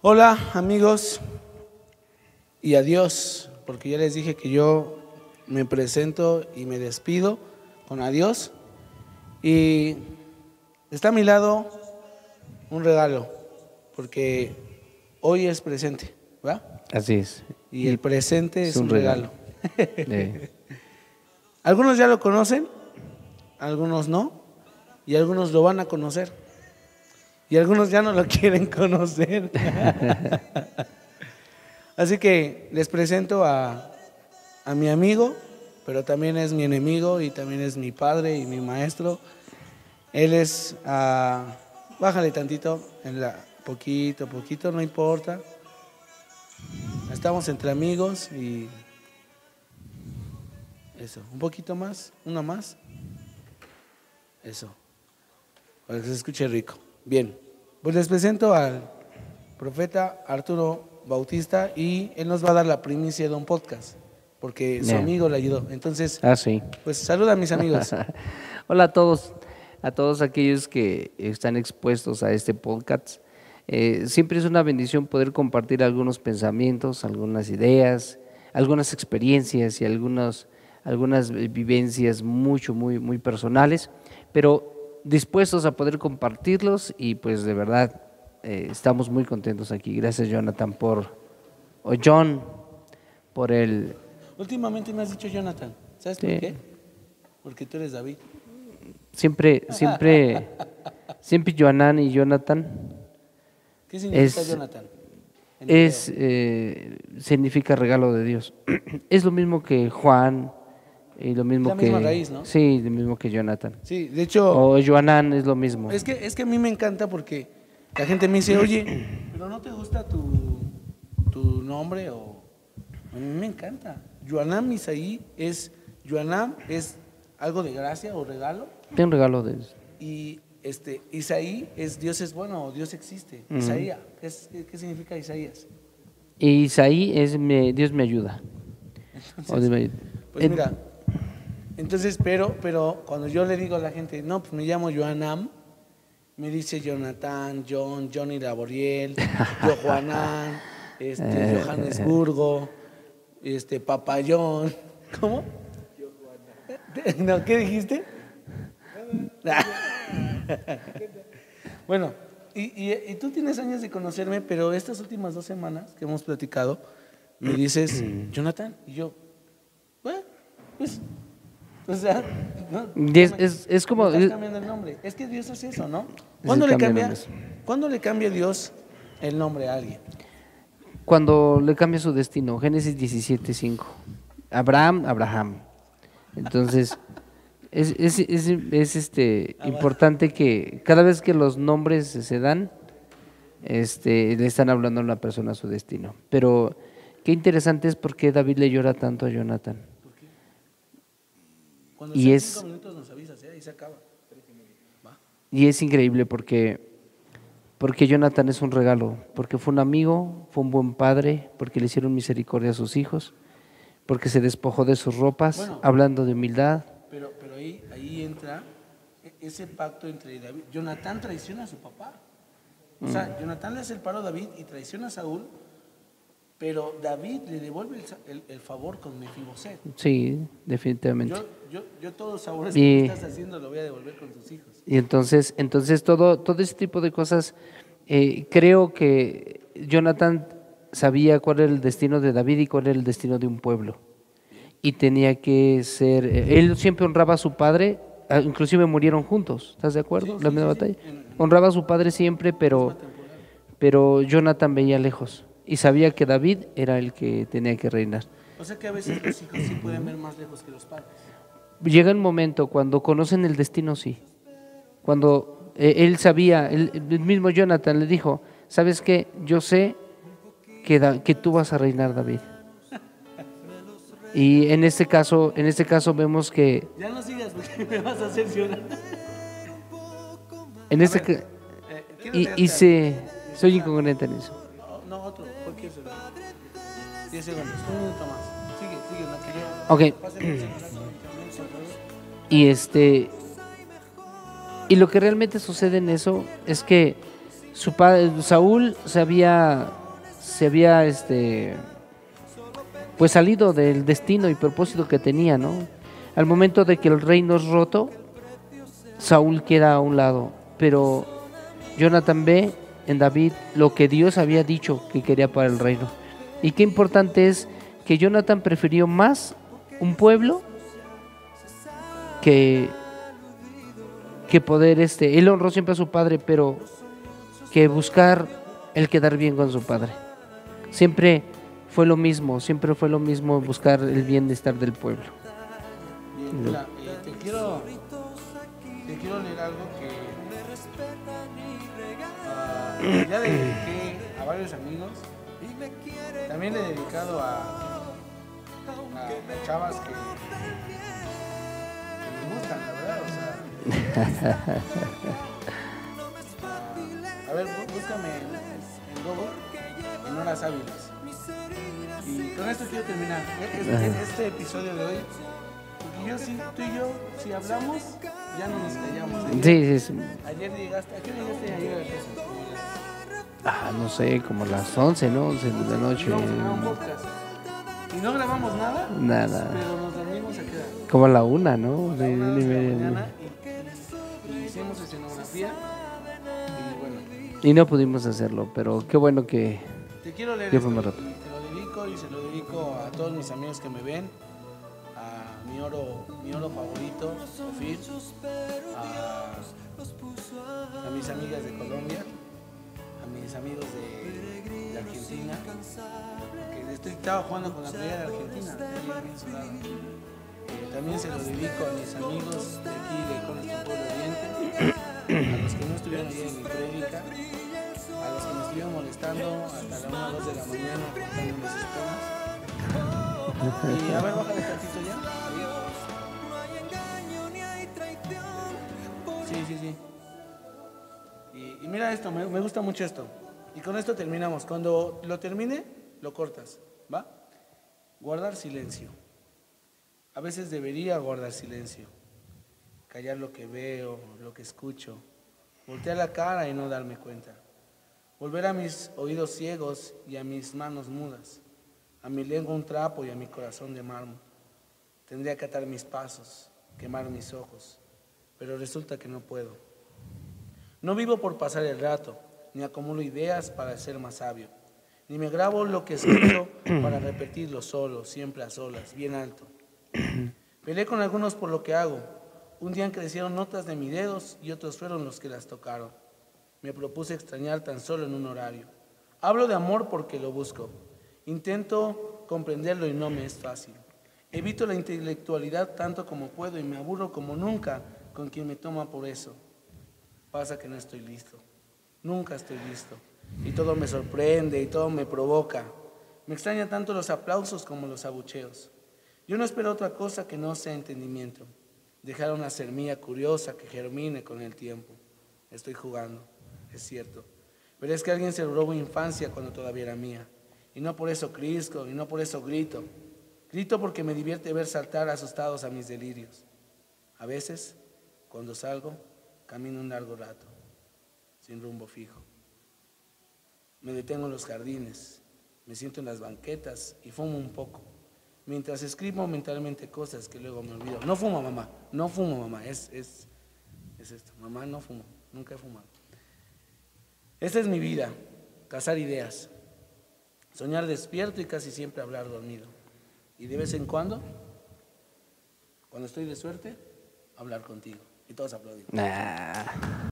Hola amigos y adiós, porque ya les dije que yo me presento y me despido con adiós. Y está a mi lado un regalo, porque hoy es presente, ¿va? Así es. Y el presente es, es un, un regalo. regalo. Eh, Algunos ya lo conocen, algunos no, y algunos lo van a conocer. Y algunos ya no lo quieren conocer. Así que les presento a, a mi amigo, pero también es mi enemigo y también es mi padre y mi maestro. Él es, ah, bájale tantito, en la, poquito, poquito, no importa. Estamos entre amigos y eso, un poquito más, uno más. Eso, para que se escuche rico. Bien, pues les presento al profeta Arturo Bautista y él nos va a dar la primicia de un podcast, porque su Bien. amigo le ayudó. Entonces, ah, sí. pues saluda a mis amigos. Hola a todos, a todos aquellos que están expuestos a este podcast. Eh, siempre es una bendición poder compartir algunos pensamientos, algunas ideas, algunas experiencias y algunas, algunas vivencias mucho, muy, muy personales, pero dispuestos a poder compartirlos y pues de verdad eh, estamos muy contentos aquí. Gracias Jonathan por, o John, por el... Últimamente me has dicho Jonathan, ¿sabes Sí. por qué? Porque tú eres David. Siempre, siempre, siempre Joanán y Jonathan ¿Qué significa Es- Jonathan? Es, eh, significa regalo de Dios. es lo mismo que Juan y lo mismo La que... misma raíz, ¿no? Sí, lo mismo que Jonathan. Sí, de hecho, O Joanán es lo mismo. es que, es que a mí me encanta porque la gente me dice, oye, pero no te gusta tu, tu nombre o... A mí me encanta. Joanam Isaí es, Joanam es algo de gracia o regalo Tiene un regalo de Dios. y este, Isaí es Dios es bueno o Dios existe. Isaías, ¿qué, es- qué- qué significa Isaías? Isaí es me- Dios me ayuda. O Dios me ayuda. Pues mira, entonces, pero, pero cuando yo le digo a la gente, no, pues me llamo Joanam, me dice Jonathan, John, Johnny Laboriel, yo Juanán, este, Johannesburgo, este, Papayón, ¿cómo? No, ¿qué dijiste? bueno, y, y- y tú tienes años de conocerme, pero estas últimas dos semanas que hemos platicado, me dices, Jonathan, y yo, bueno, pues, o sea, no, es- es- es como- estás cambiando el nombre. Es que Dios hace eso, ¿no? ¿Cuándo le, cambia. ¿Cuándo le cambia Dios el nombre a alguien? Cuando le cambia su destino, Génesis 17, 5. Abraham, Abraham. Entonces, es, es, es- es, este, importante que cada vez que los nombres se dan, este, le están hablando a una persona su destino. Pero qué interesante es por qué David le llora tanto a Jonathan. Cuando Y es- cinco minutos nos avisas, ¿eh? Ahí se acaba. Va. Y es increíble porque, porque Jonathan es un regalo, porque fue un amigo, fue un buen padre, porque le hicieron misericordia a sus hijos, porque se despojó de sus ropas, Bueno. hablando de humildad. Pero, pero ahí, ahí entra e- ese pacto entre David. Jonathan traiciona a su papá. O sea, Mm. Jonathan le hace el paro a David y traiciona a Saúl, pero David le devuelve el, sa- el- el favor con Mefiboset. Sí, definitivamente. Yo, yo, yo todos los favores Y- que estás haciendo lo voy a devolver con tus hijos. Y entonces, entonces todo, todo ese tipo de cosas, eh, creo que Jonathan sabía cuál era el destino de David y cuál era el destino de un pueblo. Y tenía que ser, eh, él siempre honraba a su padre, ah, inclusive murieron juntos, ¿estás de acuerdo? Sí, La sí, misma sí, batalla. Honraba a su padre siempre, pero, pero Jonathan veía lejos y sabía que David era el que tenía que reinar. O sea que a veces los hijos sí pueden ver más lejos que los padres. Llega un momento cuando conocen el destino, sí. Cuando eh, él sabía, el, el mismo Jonathan le dijo, ¿sabes qué? Yo sé que, Da- que tú vas a reinar, David. Y en este caso, en este caso vemos que Ya no sigas porque me vas a hacer llorar. en este Eh, y, y se soy incongruente en eso. Algo. No, no, otro. ¿Por qué se lo- 10 segundos, un minuto más. Sigue, sigue, no. Ok. Y este y lo que realmente sucede en eso es que su padre, Saúl se había, se había este, pues salido del destino y propósito que tenía, ¿no? Al momento de que el reino es roto, Saúl queda a un lado, pero Jonathan ve en David lo que Dios había dicho que quería para el reino. Y qué importante es que Jonathan prefirió más un pueblo que, que poder, este, él honró siempre a su padre, pero que buscar el quedar bien con su padre. Siempre fue lo mismo, siempre fue lo mismo buscar el bienestar del pueblo. Te quiero, te quiero leer algo ya le dediqué a varios amigos. También le he dedicado a, a, chavas que, que me gustan, la verdad. O sea, a ver, bú- búscame en, Google, en horas hábiles. Y con esto quiero terminar este, este episodio de hoy. Porque yo sí, tú y yo, si hablamos, ya no nos callamos. Ayer, Sí, sí, sí. ayer llegaste, ¿a qué llegaste ayer? Ah, no sé, como las 11, ¿no? 11 de la noche. Y no grabamos nada, Nada. pero nos dormimos a? Como a la una, ¿no? De una, y de la media, mañana ¿no? y, y hicimos escenografía. Y bueno, Y no pudimos hacerlo, pero qué bueno que... te quiero leer esto y te lo dedico y se lo dedico a todos mis amigos que me ven, a mi oro, mi oro favorito, Sofía, a, a mis amigas de Colombia, mis amigos de, Argentina, que estoy, estaba jugando con la playa de Argentina. Eh, también se lo dedico a mis amigos de aquí de Conesto Pueblo Oriente, a los que no estuvieron ayer en mi prédica, a los que me estuvieron molestando hasta la 1 o 2 de la mañana mis. Y a ver, bájale tantito ya. Sí, sí, sí. Y, mira esto, me, me gusta mucho esto. Y con esto terminamos. Cuando lo termine, lo cortas, ¿va? Guardar silencio. A veces debería guardar silencio. Callar lo que veo, lo que escucho. Voltear la cara y no darme cuenta. Volver a mis oídos ciegos y a mis manos mudas. A mi lengua un trapo y a mi corazón de mármol. Tendría que atar mis pasos, quemar mis ojos, pero resulta que no puedo. No vivo por pasar el rato, ni acumulo ideas para ser más sabio, ni me grabo lo que escucho para repetirlo solo, siempre a solas, bien alto. Peleé con algunos por lo que hago. Un día crecieron notas de mis dedos y otros fueron los que las tocaron. Me propuse extrañar tan solo en un horario. Hablo de amor porque lo busco. Intento comprenderlo y no me es fácil. Evito la intelectualidad tanto como puedo y me aburro como nunca con quien me toma por eso. Pasa que no estoy listo. Nunca estoy listo. Y todo me sorprende y todo me provoca. Me extraña tanto los aplausos como los abucheos. Yo no espero otra cosa que no sea entendimiento. Dejar una semilla curiosa que germine con el tiempo. Estoy jugando, es cierto. Pero es que alguien se robó mi infancia cuando todavía era mía. Y no por eso crisco, y no por eso grito. Grito porque me divierte ver saltar asustados a mis delirios. A veces, cuando salgo, camino un largo rato, sin rumbo fijo. Me detengo en los jardines, me siento en las banquetas y fumo un poco, mientras escribo mentalmente cosas que luego me olvido. No fumo, mamá, no fumo, mamá, es, es, es esto. Mamá, no fumo, nunca he fumado. Esta es mi vida, cazar ideas, soñar despierto y casi siempre hablar dormido. Y de vez en cuando, cuando estoy de suerte, hablar contigo. Y todos aplaudimos. Nah.